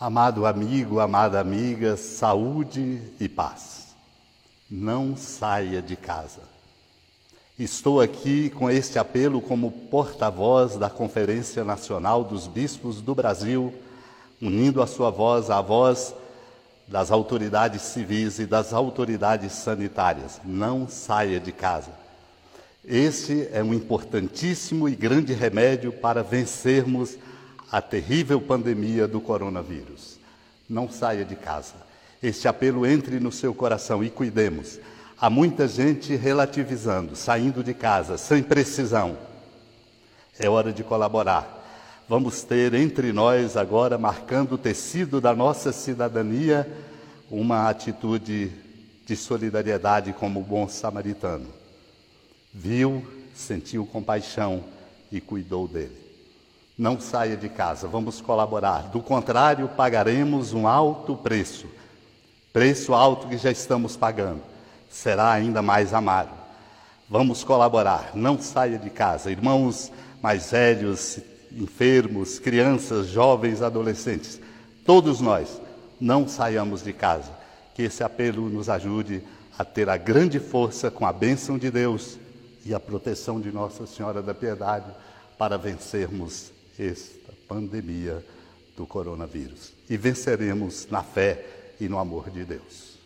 Amado amigo, amada amiga, saúde e paz. Não saia de casa. Estou aqui com este apelo como porta-voz da Conferência Nacional dos Bispos do Brasil, unindo a sua voz à voz das autoridades civis e das autoridades sanitárias. Não saia de casa. Este é um importantíssimo e grande remédio para vencermos a terrível pandemia do coronavírus. Não saia de casa. Este apelo entre no seu coração e cuidemos. Há muita gente relativizando, saindo de casa, sem precisão. É hora de colaborar. Vamos ter entre nós agora, marcando o tecido da nossa cidadania, uma atitude de solidariedade como bom samaritano. Viu, sentiu compaixão e cuidou dele. Não saia de casa, vamos colaborar. Do contrário, pagaremos um alto preço. Preço alto que já estamos pagando. Será ainda mais amargo. Vamos colaborar. Não saia de casa. Irmãos mais velhos, enfermos, crianças, jovens, adolescentes. Todos nós não saiamos de casa. Que esse apelo nos ajude a ter a grande força com a bênção de Deus e a proteção de Nossa Senhora da Piedade para vencermos esta pandemia do coronavírus. E venceremos na fé e no amor de Deus.